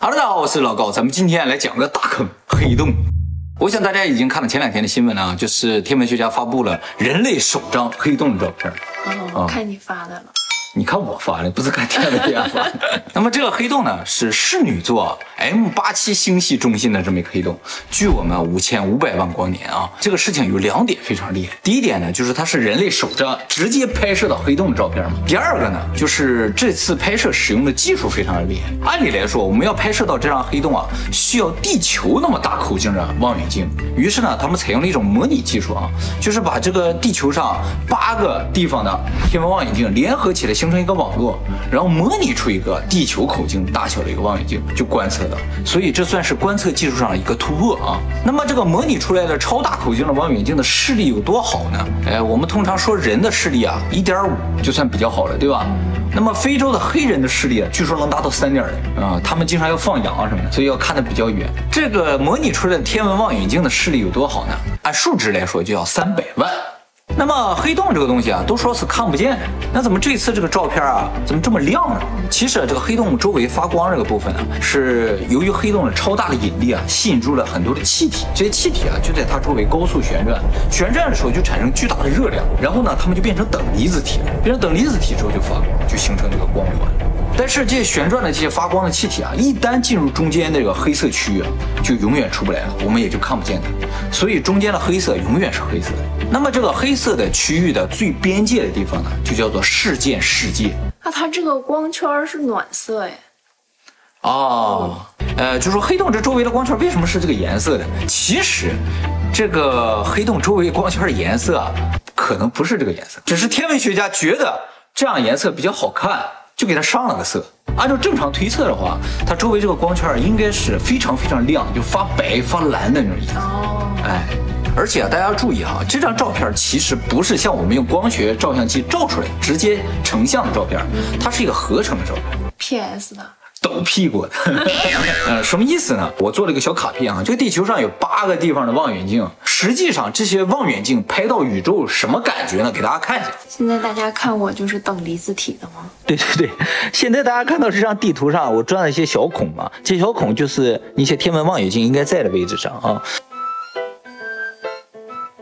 哈喽，大家好，我是老高，咱们今天来讲个大坑——黑洞。我想大家已经看了前两天的新闻了，就是天文学家发布了人类首张黑洞的照片。哦，看你发的了。你看我发的，不是看天文学家发。那么这个黑洞呢，是室女座 M 八七星系中心的这么一个黑洞，距我们五千五百万光年啊。这个事情有两点非常厉害。第一点呢，就是它是人类首张直接拍摄到黑洞的照片嘛。第二个呢，就是这次拍摄使用的技术非常的厉害。按理来说，我们要拍摄到这张黑洞啊，需要地球那么大口径的望远镜。于是呢，他们采用了一种模拟技术啊，就是把这个地球上八个地方的天文望远镜联合起来。形形成一个网络，然后模拟出一个地球口径大小的一个望远镜，就观测的。所以这算是观测技术上的一个突破啊。那么这个模拟出来的超大口径的望远镜的视力有多好呢？哎，我们通常说人的视力啊，一点五就算比较好了，对吧？那么非洲的黑人的视力，据说能达到三点零啊。他们经常要放羊啊什么的，所以要看得比较远。这个模拟出来的天文望远镜的视力有多好呢？按数值来说，就要三百万。那么黑洞这个东西啊，都说是看不见，那怎么这次这个照片啊，怎么这么亮呢？其实这个黑洞周围发光这个部分呢，是由于黑洞的超大的引力啊，吸引住了很多的气体，这些气体啊就在它周围高速旋转，旋转的时候就产生巨大的热量，然后呢，它们就变成等离子体了，变成等离子体之后就发光，就形成这个光环。但是这些旋转的这些发光的气体啊，一旦进入中间那个黑色区域啊，就永远出不来了，我们也就看不见它。所以中间的黑色永远是黑色的。那么这个黑色的区域的最边界的地方呢，就叫做事件世界。那它这个光圈是暖色哎？哦，呃，就说黑洞这周围的光圈为什么是这个颜色的？其实，这个黑洞周围光圈的颜色可能不是这个颜色，只是天文学家觉得这样颜色比较好看。就给它上了个色。按照正常推测的话，它周围这个光圈应该是非常非常亮，就发白发蓝的那种颜色。哦，哎，而且啊，大家要注意哈，这张照片其实不是像我们用光学照相机照出来直接成像的照片，它是一个合成的照片，PS 的。抖屁股的，呃，什么意思呢？我做了一个小卡片啊，这个地球上有八个地方的望远镜，实际上这些望远镜拍到宇宙什么感觉呢？给大家看一下。现在大家看我就是等离子体的吗？对对对，现在大家看到这张地图上我钻了一些小孔嘛，这些小孔就是一些天文望远镜应该在的位置上啊。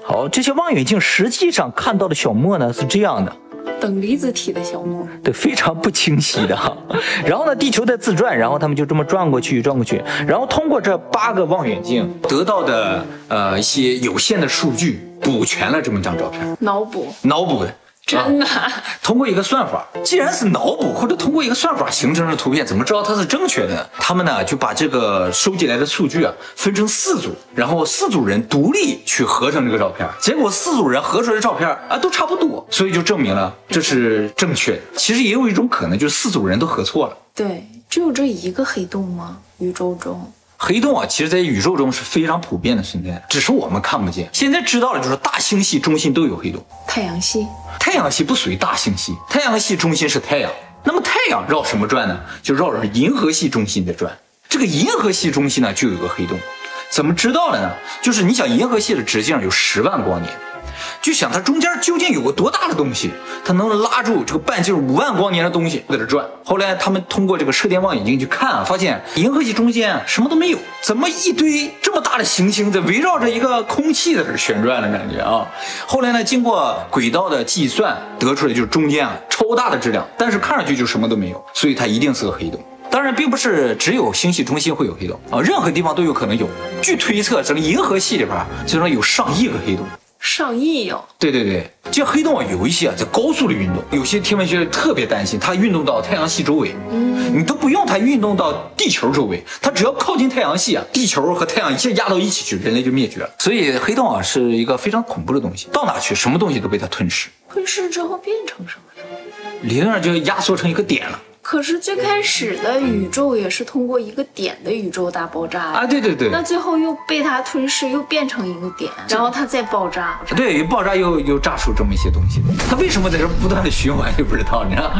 好，这些望远镜实际上看到的小沫呢是这样的。等离子体的小沫，对，非常不清晰的哈。然后呢，地球在自转，然后他们就这么转过去，转过去，然后通过这八个望远镜得到的呃一些有限的数据，补全了这么一张照片。脑补，脑补的。真的，通过一个算法，既然是脑补或者通过一个算法形成的图片，怎么知道它是正确的？他们呢就把这个收集来的数据啊分成四组，然后四组人独立去合成这个照片，结果四组人合出来的照片啊都差不多，所以就证明了这是正确的。其实也有一种可能，就是四组人都合错了。对，只有这一个黑洞吗？宇宙中？黑洞啊，其实在宇宙中是非常普遍的存在，只是我们看不见。现在知道了，就是大星系中心都有黑洞。太阳系，太阳系不属于大星系，太阳系中心是太阳。那么太阳绕什么转呢？就绕着银河系中心在转。这个银河系中心呢，就有个黑洞。怎么知道了呢？就是你想，银河系的直径有十万光年。就想它中间究竟有个多大的东西，它能拉住这个半径五万光年的东西在这转。后来他们通过这个射电望远镜去看啊，发现银河系中间什么都没有，怎么一堆这么大的行星在围绕着一个空气在这旋转的感觉啊？后来呢，经过轨道的计算，得出来就是中间啊超大的质量，但是看上去就什么都没有，所以它一定是个黑洞。当然，并不是只有星系中心会有黑洞啊，任何地方都有可能有。据推测，整个银河系里边最少有上亿个黑洞。上亿哟！对对对，这黑洞啊，有一些啊在高速的运动，有些天文学家特别担心它运动到太阳系周围，嗯，你都不用它运动到地球周围，它只要靠近太阳系啊，地球和太阳一下压到一起去，人类就灭绝了。所以黑洞啊是一个非常恐怖的东西，到哪去什么东西都被它吞噬。吞噬之后变成什么呢？理论上就压缩成一个点了。可是最开始的宇宙也是通过一个点的宇宙大爆炸啊，对对对，那最后又被它吞噬，又变成一个点，然后它再爆炸，对，爆炸又又炸出这么一些东西，它为什么在这不断的循环 就不知道，你知道？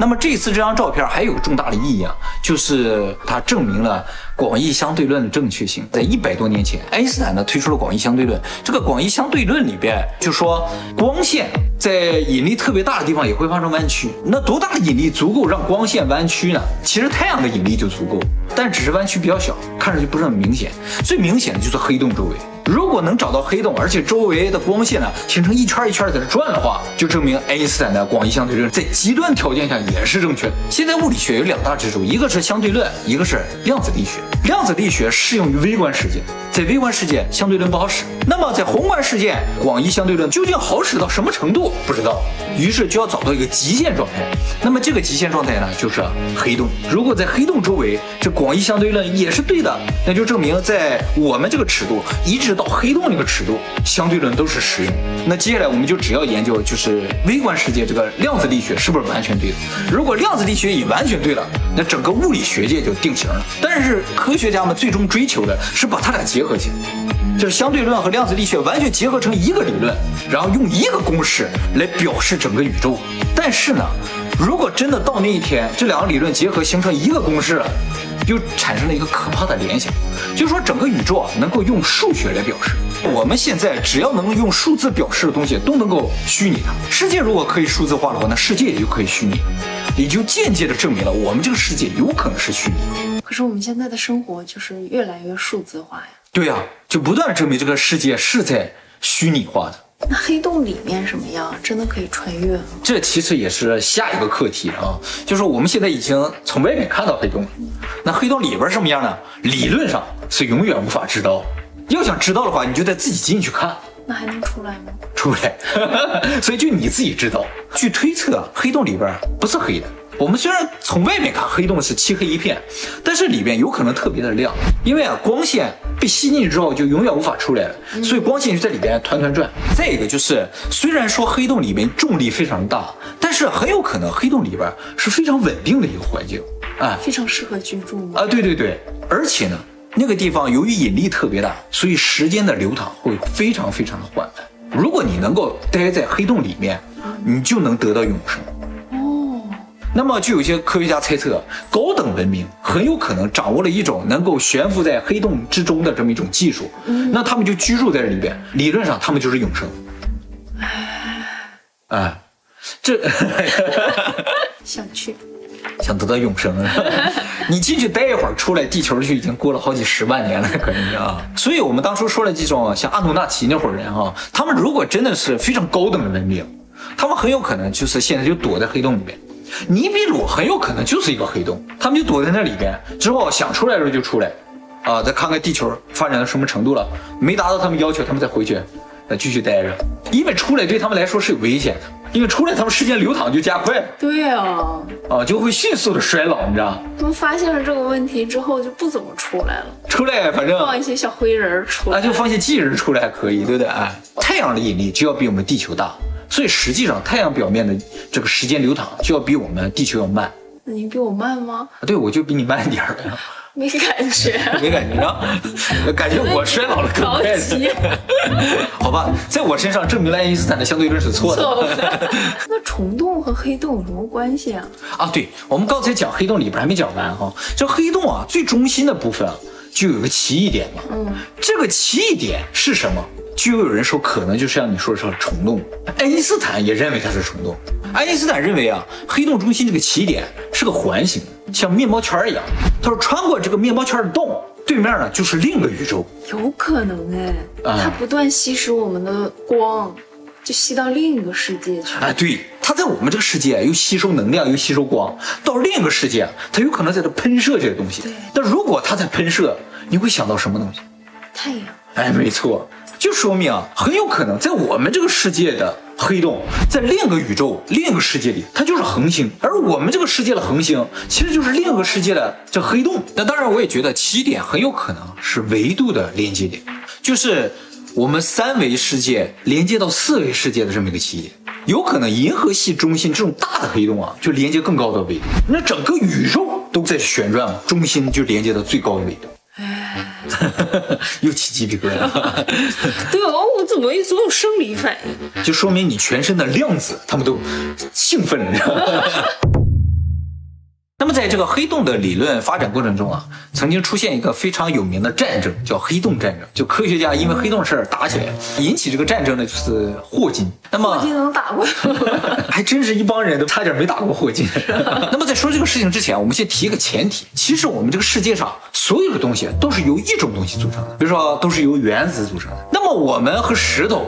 那么这次这张照片还有重大的意义啊，就是它证明了广义相对论的正确性。在一百多年前，爱因斯坦呢推出了广义相对论，这个广义相对论里边就说光线在引力特别大的地方也会发生弯曲，那多大的引力足够？让光线弯曲呢？其实太阳的引力就足够，但只是弯曲比较小，看上去不是很明显。最明显的就是黑洞周围。如果能找到黑洞，而且周围的光线呢形成一圈一圈在这转的话，就证明爱因斯坦的广义相对论在极端条件下也是正确的。现在物理学有两大支柱，一个是相对论，一个是量子力学。量子力学适用于微观世界，在微观世界相对论不好使。那么在宏观世界，广义相对论究竟好使到什么程度？不知道。于是就要找到一个极限状态。那么这个极限状态呢，就是黑洞。如果在黑洞周围，这广义相对论也是对的，那就证明在我们这个尺度一直。到黑洞那个尺度，相对论都是实用。那接下来我们就只要研究，就是微观世界这个量子力学是不是完全对的？如果量子力学也完全对了，那整个物理学界就定型了。但是科学家们最终追求的是把它俩结合起来，就是相对论和量子力学完全结合成一个理论，然后用一个公式来表示整个宇宙。但是呢，如果真的到那一天，这两个理论结合形成一个公式。就产生了一个可怕的联想，就是说整个宇宙啊能够用数学来表示。我们现在只要能用数字表示的东西都能够虚拟它。世界如果可以数字化的话，那世界也就可以虚拟，也就间接的证明了我们这个世界有可能是虚拟。可是我们现在的生活就是越来越数字化呀。对呀，就不断证明这个世界是在虚拟化的。那黑洞里面什么样？真的可以穿越吗？这其实也是下一个课题啊，就是我们现在已经从外面看到黑洞了，那黑洞里边什么样呢？理论上是永远无法知道。要想知道的话，你就得自己进去看。那还能出来吗？出来，所以就你自己知道。据推测，黑洞里边不是黑的。我们虽然从外面看黑洞是漆黑一片，但是里边有可能特别的亮，因为啊光线被吸进去之后就永远无法出来了，所以光线就在里边团团转。再一个就是，虽然说黑洞里面重力非常大，但是很有可能黑洞里边是非常稳定的一个环境，啊，非常适合居住吗？啊，对对对，而且呢，那个地方由于引力特别大，所以时间的流淌会非常非常的缓慢。如果你能够待在黑洞里面，你就能得到永生。那么，就有些科学家猜测，高等文明很有可能掌握了一种能够悬浮在黑洞之中的这么一种技术。那他们就居住在这里边，理论上他们就是永生。哎，这 想去，想得到永生。你进去待一会儿，出来，地球就已经过了好几十万年了，可能啊。所以我们当初说了这种像阿努纳奇那伙人啊，他们如果真的是非常高等的文明，他们很有可能就是现在就躲在黑洞里面。尼比鲁很有可能就是一个黑洞，他们就躲在那里边，之后想出来的时候就出来，啊，再看看地球发展到什么程度了，没达到他们要求，他们再回去，再继续待着，因为出来对他们来说是有危险的，因为出来他们时间流淌就加快了。对啊，啊，就会迅速的衰老，你知道？他们发现了这个问题之后就不怎么出来了，出来反正放一些小灰人出来，啊，就放些巨人出来还可以，对不对？哎，太阳的引力就要比我们地球大。所以实际上，太阳表面的这个时间流淌就要比我们地球要慢。那你比我慢吗？对，我就比你慢一点儿。没感觉，没感觉啊？感觉我衰老了更快。好吧，在我身上证明了爱因斯坦的相对论是错的。那虫洞和黑洞有什么关系啊？啊，对，我们刚才讲黑洞里边还没讲完哈。这黑洞啊，最中心的部分啊，就有个奇异点嘛。嗯，这个奇异点是什么？就有人说，可能就像你说的是虫洞。爱因斯坦也认为它是虫洞。爱因斯坦认为啊，黑洞中心这个起点是个环形，像面包圈一样。他说，穿过这个面包圈的洞，对面呢就是另一个宇宙。有可能哎，它不断吸食我们的光，就吸到另一个世界去。哎，对，它在我们这个世界又吸收能量，又吸收光，到另一个世界，它有可能在这喷射这些东西。对。但如果它在喷射，你会想到什么东西？太阳。哎，没错。就说明啊，很有可能在我们这个世界的黑洞，在另一个宇宙、另一个世界里，它就是恒星；而我们这个世界的恒星，其实就是另一个世界的这黑洞。那当然，我也觉得起点很有可能是维度的连接点，就是我们三维世界连接到四维世界的这么一个起点。有可能银河系中心这种大的黑洞啊，就连接更高的维度。那整个宇宙都在旋转，中心就连接到最高的维度。又起鸡皮疙瘩。对哦，我怎么总有生理反应？就说明你全身的量子他们都兴奋了。那么在在这个黑洞的理论发展过程中啊，曾经出现一个非常有名的战争，叫黑洞战争。就科学家因为黑洞事儿打起来，引起这个战争的，就是霍金。那么霍金能打过吗？还真是一帮人都差点没打过霍金。那么在说这个事情之前，我们先提一个前提，其实我们这个世界上所有的东西都是由一种东西组成的，比如说都是由原子组成的。那么我们和石头、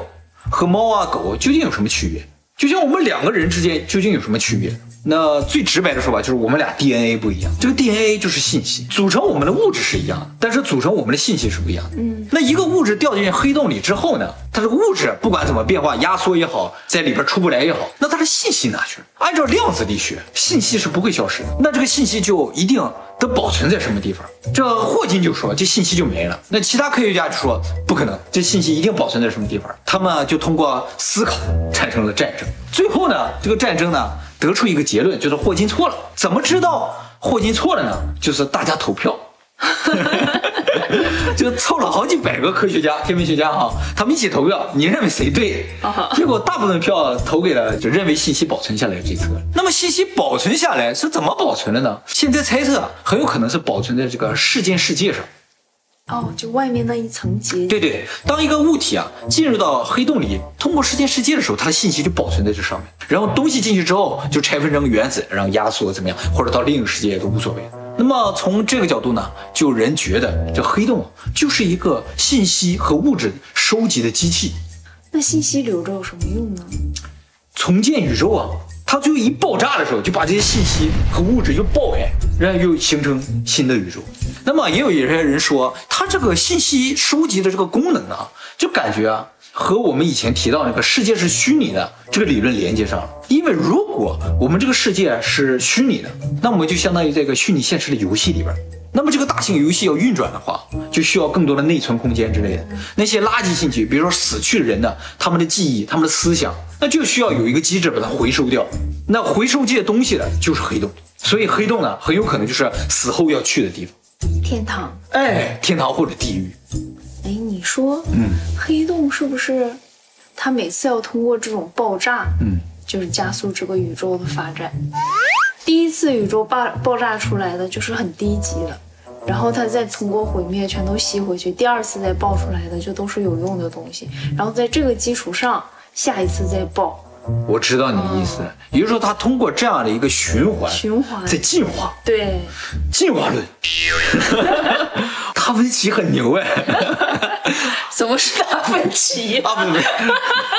和猫啊狗究竟有什么区别？就像我们两个人之间究竟有什么区别？那最直白的说法就是我们俩 DNA 不一样，这个 DNA 就是信息，组成我们的物质是一样的，但是组成我们的信息是不一样的。嗯，那一个物质掉进黑洞里之后呢，它这个物质不管怎么变化，压缩也好，在里边出不来也好，那它的信息哪去了？按照量子力学，信息是不会消失的，那这个信息就一定得保存在什么地方？这霍金就说这信息就没了，那其他科学家就说不可能，这信息一定保存在什么地方？他们就通过思考产生了战争，最后呢，这个战争呢。得出一个结论，就是霍金错了。怎么知道霍金错了呢？就是大家投票，就凑了好几百个科学家、天文学家哈，他们一起投票，你认为谁对？结果大部分票投给了就认为信息保存下来这侧。那么信息保存下来是怎么保存的呢？现在猜测很有可能是保存在这个事件世界上。哦，就外面那一层结。对对，当一个物体啊进入到黑洞里，通过时间世界的时候，它的信息就保存在这上面。然后东西进去之后，就拆分成原子，然后压缩怎么样，或者到另一个世界都无所谓。那么从这个角度呢，就人觉得这黑洞就是一个信息和物质收集的机器。那信息留着有什么用呢？重建宇宙啊。它最后一爆炸的时候，就把这些信息和物质又爆开，然后又形成新的宇宙。那么也有一些人说，它这个信息收集的这个功能啊，就感觉啊，和我们以前提到那个世界是虚拟的这个理论连接上了。因为如果我们这个世界是虚拟的，那我们就相当于这个虚拟现实的游戏里边。那么这个大型游戏要运转的话，就需要更多的内存空间之类的。那些垃圾信息，比如说死去的人呢他们的记忆、他们的思想，那就需要有一个机制把它回收掉。那回收这些东西的就是黑洞，所以黑洞呢，很有可能就是死后要去的地方。天堂，哎，天堂或者地狱。哎，你说，嗯，黑洞是不是它每次要通过这种爆炸，嗯，就是加速这个宇宙的发展？第一次宇宙爆爆炸出来的就是很低级的。然后它再通过毁灭全都吸回去，第二次再爆出来的就都是有用的东西。然后在这个基础上，下一次再爆。我知道你的意思，也就是说它通过这样的一个循环，循环在进化。对，进化论。达芬奇很牛哎。怎么是达芬奇？啊不不，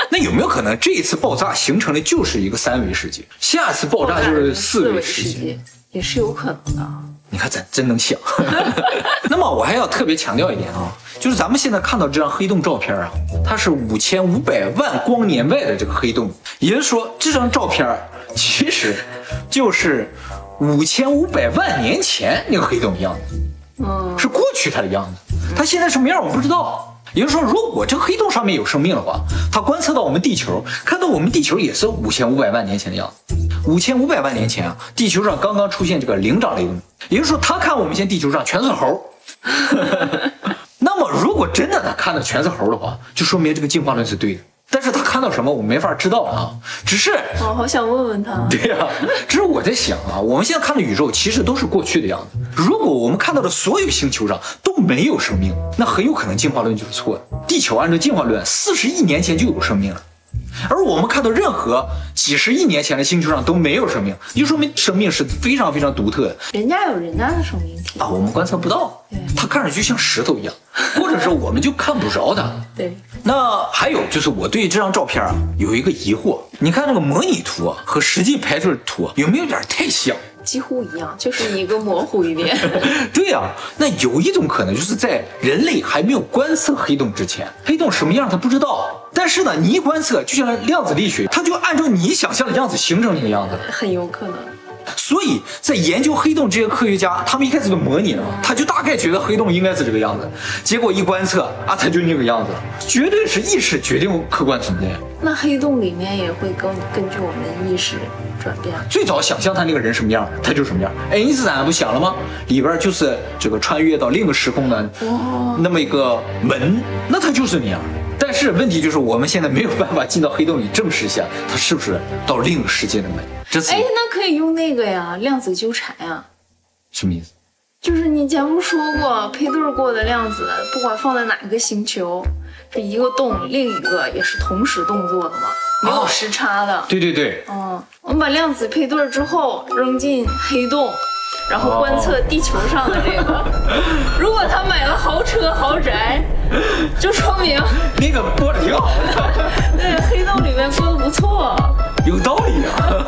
那有没有可能这一次爆炸形成的就是一个三维世界，下次爆炸就是四维世界？也是有可能的。你看，咱真能想。那么我还要特别强调一点啊，就是咱们现在看到这张黑洞照片啊，它是五千五百万光年外的这个黑洞，也就是说，这张照片其实就是五千五百万年前那个黑洞的样子，嗯，是过去它的样子，它现在什么样我不知道。也就是说，如果这个黑洞上面有生命的话，它观测到我们地球，看到我们地球也是五千五百万年前的样子。五千五百万年前啊，地球上刚刚出现这个灵长类动物，也就是说，他看我们现在地球上全是猴。那么，如果真的他看到全是猴的话，就说明这个进化论是对的。但是他看到什么，我没法知道啊。只是，我好想问问他。对呀，只是我在想啊，我们现在看的宇宙其实都是过去的样子。如果我们看到的所有星球上都没有生命，那很有可能进化论就是错的。地球按照进化论，四十亿年前就有生命了。而我们看到任何几十亿年前的星球上都没有生命，就说明生命是非常非常独特的。人家有人家的生命体啊，我们观测不到，它看上去像石头一样，或者是我们就看不着它。对。那还有就是我对这张照片啊有一个疑惑，你看这个模拟图啊和实际拍出的图有没有点太像？几乎一样，就是一个模糊一点。对呀，那有一种可能就是在人类还没有观测黑洞之前，黑洞什么样他不知道。但是呢，你一观测，就像量子力学，它就按照你想象的样子形成那个样子。很有可能。所以在研究黑洞这些科学家，他们一开始就模拟了，他就大概觉得黑洞应该是这个样子，结果一观测啊，它就那个样子，绝对是意识决定客观存在。那黑洞里面也会根根据我们的意识转变。最早想象他那个人什么样，他就什么样。爱因斯坦不想了吗？里边就是这个穿越到另一个时空的那么一个门，那他就是那样。但是问题就是，我们现在没有办法进到黑洞里证实一下，它是不是到另一个世界的门。哎，那可以用那个呀，量子纠缠呀。什么意思？就是你以前不说过，配对过的量子，不管放在哪个星球，这一个动，另一个也是同时动作的嘛，没有时差的。对对对，嗯，我们把量子配对之后扔进黑洞，然后观测地球上的这个。如果他买了豪车豪宅，就说明那个播的挺好的，对黑洞里面播的不错。有道理啊。